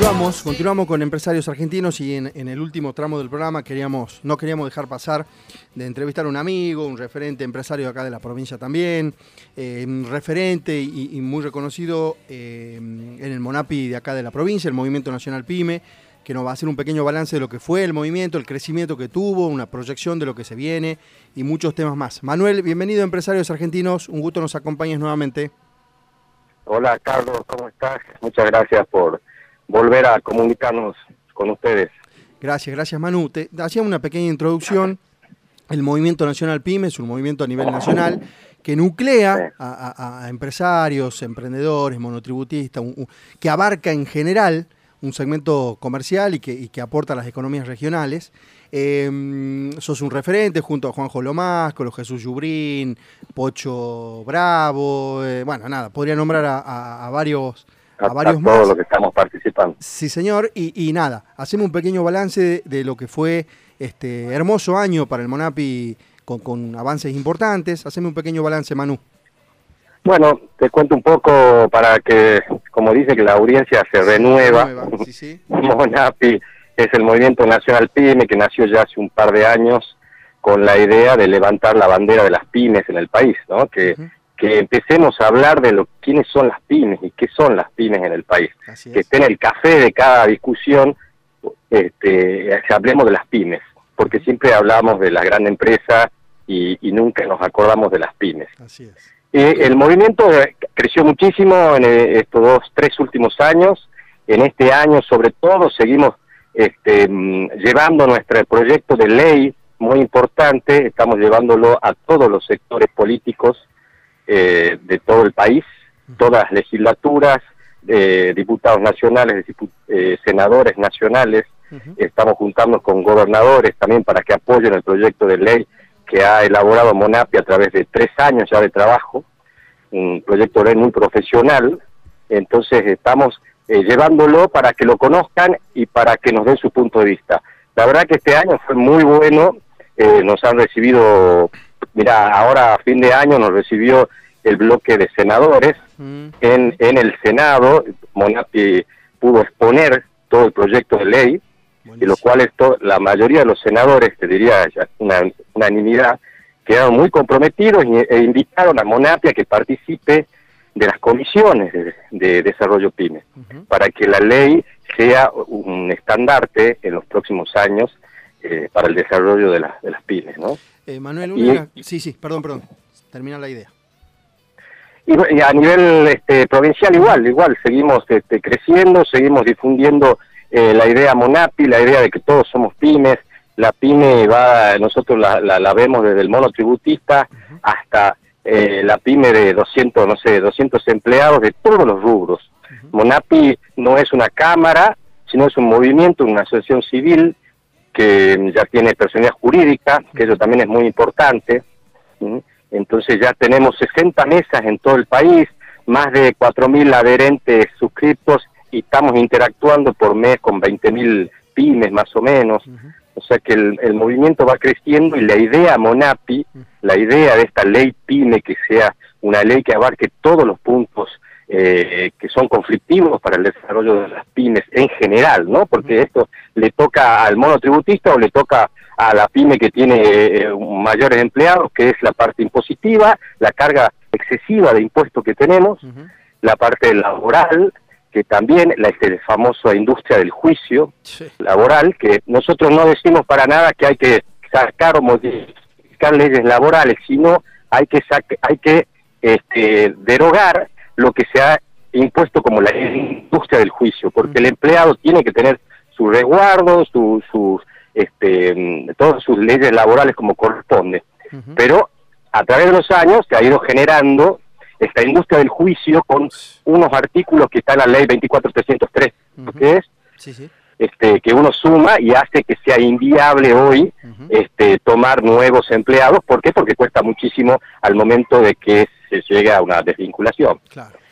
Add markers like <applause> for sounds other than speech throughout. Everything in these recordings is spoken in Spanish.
Continuamos, continuamos con empresarios argentinos y en, el último tramo del programa queríamos, no queríamos dejar pasar de entrevistar a un amigo, un referente empresario de acá de la provincia también, eh, referente y, muy reconocido eh, en el Monapi de acá de la provincia, el Movimiento Nacional PYME, que nos va a hacer un pequeño balance de lo que fue el movimiento, el crecimiento que tuvo, una proyección de lo que se viene y muchos temas más. Manuel, bienvenido a Empresarios Argentinos, un gusto nos acompañes nuevamente. Hola Carlos, ¿cómo estás? Muchas gracias por volver a comunicarnos con ustedes. Gracias, gracias Manu. Te hacía una pequeña introducción. El Movimiento Nacional PYME es un movimiento a nivel nacional que nuclea a, empresarios, emprendedores, monotributistas, que abarca en general un segmento comercial y que, que aporta a las economías regionales. Em, sos un referente junto a Juanjo Lomasco, los Jesús Yubrín, Pocho Bravo, eh, bueno, nada, podría nombrar a, varios, a, varios más. Todos los que estamos participando. Sí, señor, y, nada, hacemos un pequeño balance de, lo que fue este hermoso año para el Monapi con, con avances importantes. Haceme un pequeño balance, Manu. Bueno, te cuento un poco para que, como dice, que la audiencia se renueva. <laughs> Monapi es el Movimiento Nacional PYME que nació ya hace un par de años con la idea de levantar la bandera de las pymes en el país, ¿no? Que, que empecemos a hablar de lo, quiénes son las pymes y qué son las pymes en el país. que esté en el café de cada discusión, este, hablemos de las pymes, porque siempre hablamos de la gran empresa y, y nunca nos acordamos de las pymes. Así es. Eh, el movimiento creció muchísimo en eh, estos dos, tres últimos años. En este año, sobre todo, seguimos este, mm, llevando nuestro proyecto de ley muy importante, estamos llevándolo a todos los sectores políticos eh, de todo el país, todas las legislaturas, diputados nacionales, senadores nacionales, estamos juntando con gobernadores también para que apoyen el proyecto de ley que ha elaborado Monapi a través de tres años ya de trabajo, un proyecto de ley muy profesional, entonces estamos eh, llevándolo para que lo conozcan y para que nos den su punto de vista. La verdad que este año fue muy bueno, eh, nos han recibido, mira, ahora a fin de año nos recibió el bloque de senadores mm. en, en el Senado, Monapi pudo exponer todo el proyecto de ley, y lo cual esto, la mayoría de los senadores, te diría una unanimidad, quedaron muy comprometidos e invitaron a Monapia a que participe de las comisiones de, desarrollo PYME, para que la ley sea un estandarte en los próximos años eh, para el desarrollo de, de las pymes. ¿no? Eh, Manuel, sí, sí, perdón, perdón, termina la idea. Y, a nivel este, provincial igual, igual, seguimos este, creciendo, seguimos difundiendo eh, la idea Monapi, la idea de que todos somos pymes, la pyme va, nosotros la, la, vemos desde el monotributista hasta eh, la pyme de 200, no sé, 200 empleados de todos los rubros. Monapi no es una cámara, sino es un movimiento, una asociación civil que ya tiene personalidad jurídica, que eso también es muy importante. Entonces ya tenemos 60 mesas en todo el país, más de 4.000 adherentes suscriptos y estamos interactuando por mes con 20.000 pymes más o menos. O sea que el, movimiento va creciendo y la idea Monapi, la idea de esta ley PYME que sea una ley que abarque todos los puntos eh, que son conflictivos para el desarrollo de las pymes en general, ¿no? Porque esto le toca al monotributista o le toca a la pyme que tiene eh, mayores empleados, que es la parte impositiva, la carga excesiva de impuestos que tenemos, la parte laboral, que también la este, famosa industria del juicio laboral, que nosotros no decimos para nada que hay que sacar o modificar leyes laborales, sino hay que hay que este, derogar lo que se ha impuesto como la industria del juicio, porque el empleado tiene que tener su resguardo, sus este, todas sus leyes laborales como corresponde. Pero a través de los años se ha ido generando esta industria del juicio con unos artículos que están en la ley 24303, que es Este, que uno suma y hace que sea inviable hoy este, tomar nuevos empleados. ¿Por qué? Porque cuesta muchísimo al momento de que se llegue a una desvinculación.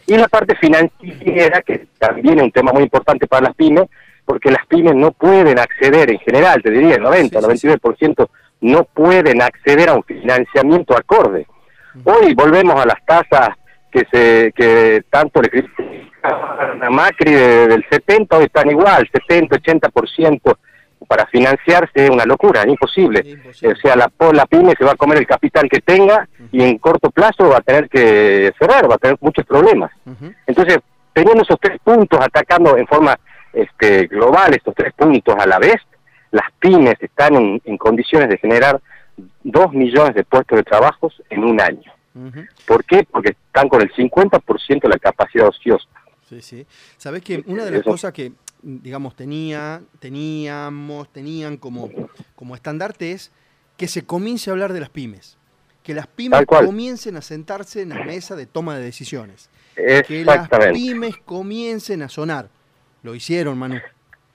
Y la parte financiera, que también es un tema muy importante para las pymes, porque las pymes no pueden acceder en general, te diría el 90, el 99% no pueden acceder a un financiamiento acorde. Hoy volvemos a las tasas que se que tanto le critican a Macri del 70, hoy están igual, 70, 80% para financiarse es una locura, es imposible. O sea, la, la pyme se va a comer el capital que tenga y en corto plazo va a tener que cerrar, va a tener muchos problemas. Entonces, teniendo esos tres puntos, atacando en forma este, global estos tres puntos a la vez, las pymes están en, condiciones de generar dos millones de puestos de trabajo en un año. ¿Por qué? Porque están con el 50% de la capacidad ociosa. Sí, sí. Sabes que una de las cosas que, digamos, tenía, teníamos, tenían como, como estandarte es que se comience a hablar de las pymes. Que las pymes comiencen a sentarse en la mesa de toma de decisiones. Que las pymes comiencen a sonar. Lo hicieron, Manu.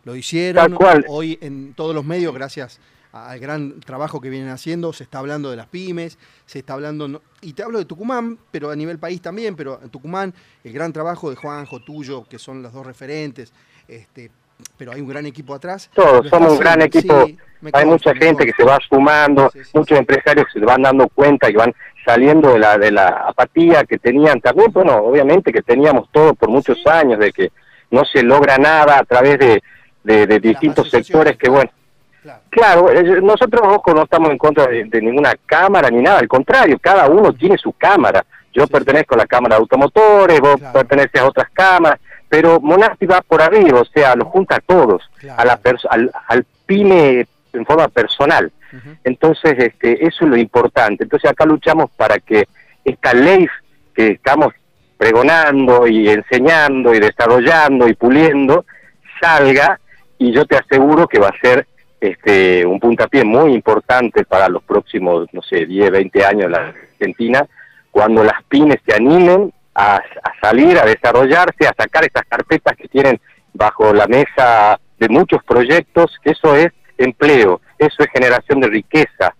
Lo hicieron hoy en todos los medios, gracias al gran trabajo que vienen haciendo, se está hablando de las pymes, se está hablando, y te hablo de Tucumán, pero a nivel país también, pero en Tucumán el gran trabajo de Juanjo, tuyo, que son los dos referentes, este, pero hay un gran equipo atrás. Todos, somos un gran equipo, hay mucha gente que se va sumando, muchos empresarios se van dando cuenta y van saliendo de la, de la apatía que tenían también, bueno, obviamente que teníamos todo por muchos años, de que no se logra nada a través de, de, distintos sectores que, bueno, Claro, nosotros ojo, no estamos en contra de, ninguna cámara ni nada, al contrario, cada uno tiene su cámara. Yo pertenezco a la Cámara de Automotores, vos perteneces a otras cámaras, pero Monasti va por arriba, o sea, lo junta a todos, a la al, al, pyme en forma personal. Entonces, este, eso es lo importante. Entonces, acá luchamos para que esta ley que estamos pregonando y enseñando y desarrollando y puliendo salga y yo te aseguro que va a ser este, un puntapié muy importante para los próximos, no sé, 10, 20 años en la Argentina, cuando las pymes se animen a, salir, a desarrollarse, a sacar estas carpetas que tienen bajo la mesa de muchos proyectos, que eso es empleo, eso es generación de riqueza.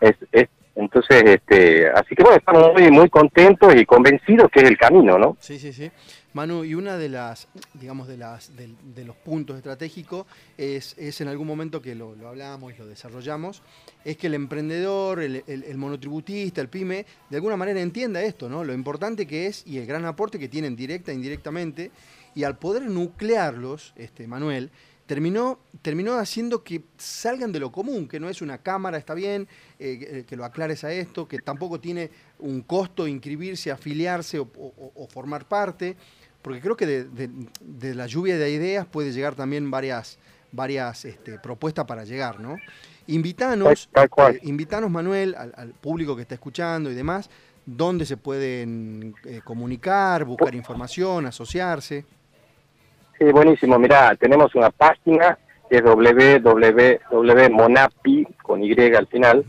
es, entonces, este, así que bueno, estamos muy, muy contentos y convencidos que es el camino, ¿no? Sí, sí, sí. Manu, y una de las, digamos, de, las, de, los puntos estratégicos es, es, en algún momento que lo, lo, hablamos y lo desarrollamos, es que el emprendedor, el, monotributista, el pyme, de alguna manera entienda esto, ¿no? Lo importante que es y el gran aporte que tienen directa e indirectamente, y al poder nuclearlos, este, Manuel, terminó, terminó haciendo que salgan de lo común, que no es una cámara, está bien, eh, que lo aclares a esto, que tampoco tiene un costo inscribirse, afiliarse o formar parte, porque creo que de, la lluvia de ideas puede llegar también varias, varias este, propuestas para llegar, ¿no? Invitanos, eh, invitanos Manuel, al, público que está escuchando y demás, dónde se pueden eh, comunicar, buscar información, asociarse. Sí, buenísimo. Mirá, tenemos una página que es www.monapi, con Y al final,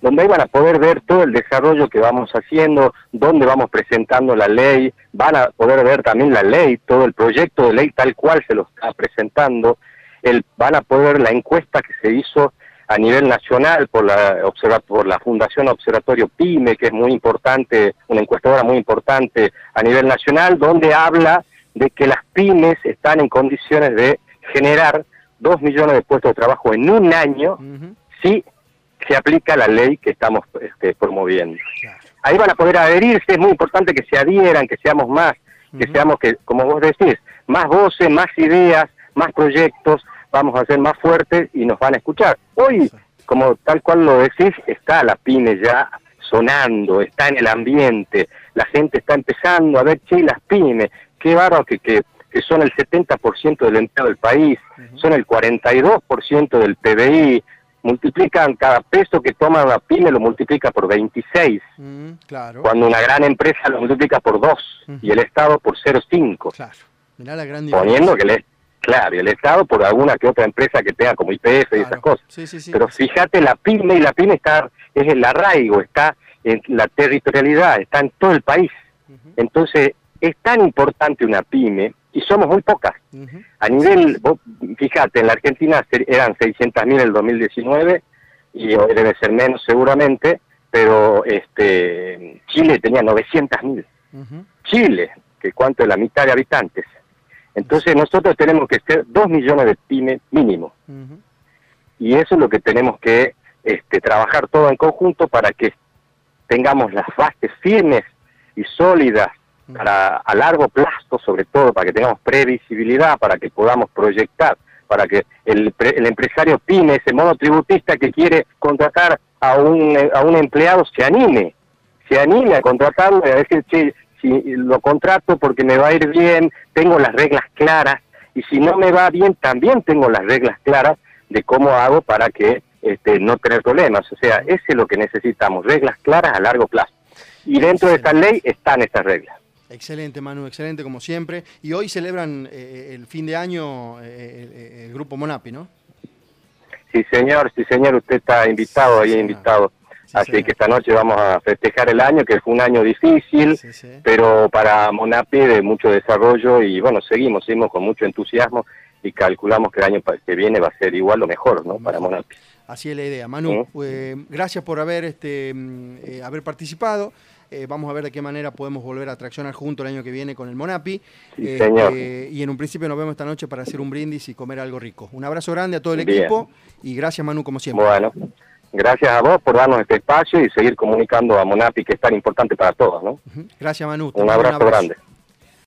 donde ahí van a poder ver todo el desarrollo que vamos haciendo, dónde vamos presentando la ley, van a poder ver también la ley, todo el proyecto de ley tal cual se lo está presentando, el, van a poder ver la encuesta que se hizo a nivel nacional por la, por la Fundación Observatorio PYME, que es muy importante, una encuestadora muy importante a nivel nacional, donde habla de que las pymes están en condiciones de generar dos millones de puestos de trabajo en un año si se aplica la ley que estamos este, promoviendo. Ahí van a poder adherirse, es muy importante que se adhieran, que seamos más, que seamos, que como vos decís, más voces, más ideas, más proyectos, vamos a ser más fuertes y nos van a escuchar. Hoy, como tal cual lo decís, está la PYME ya sonando, está en el ambiente, la gente está empezando a ver, che, las pymes, qué bárbaro que, que, que son el 70% del empleo del país, son el 42% del PBI, multiplican cada peso que toma la pyme lo multiplica por 26. Mm, claro. Cuando una gran empresa lo multiplica por 2 y el Estado por 0,5. Claro. Mirá la gran Poniendo que le, claro, el Estado por alguna que otra empresa que tenga como IPF y esas cosas. Sí, sí, Pero fíjate la pyme y la pyme está es el arraigo, está en la territorialidad, está en todo el país. Entonces, es tan importante una pyme y somos muy pocas. A nivel, fíjate, en la Argentina eran 600.000 en el 2019 y hoy debe ser menos seguramente, pero este Chile tenía 900.000. Chile, que cuánto es la mitad de habitantes. Entonces nosotros tenemos que ser 2 millones de pymes mínimo. Y eso es lo que tenemos que este, trabajar todo en conjunto para que tengamos las bases firmes y sólidas para a largo plazo, sobre todo para que tengamos previsibilidad, para que podamos proyectar, para que el, el empresario pyme, ese monotributista que quiere contratar a un, a un empleado, se anime, se anime a contratarlo y a decir, che, si lo contrato porque me va a ir bien, tengo las reglas claras, y si no me va bien, también tengo las reglas claras de cómo hago para que este, no tener problemas. O sea, ese es lo que necesitamos, reglas claras a largo plazo. Y dentro de esta ley están estas reglas. Excelente, Manu, excelente como siempre. Y hoy celebran eh, el fin de año eh, el, grupo Monapi, ¿no? Sí, señor, sí, señor, usted está invitado, ahí invitado. Así que esta noche vamos a festejar el año, que fue un año difícil, pero para Monapi de mucho desarrollo y bueno, seguimos, seguimos con mucho entusiasmo y calculamos que el año que viene va a ser igual o mejor, ¿no? Para Monapi. Así es la idea. Manu, eh, gracias por haber, este, mm, eh, haber participado. Eh, vamos a ver de qué manera podemos volver a traccionar junto el año que viene con el Monapi. Este, y en un principio nos vemos esta noche para hacer un brindis y comer algo rico. Un abrazo grande a todo el equipo y gracias Manu como siempre. Bueno, gracias a vos por darnos este espacio y seguir comunicando a Monapi que es tan importante para todos. ¿no? Gracias Manu. Un abrazo, grande.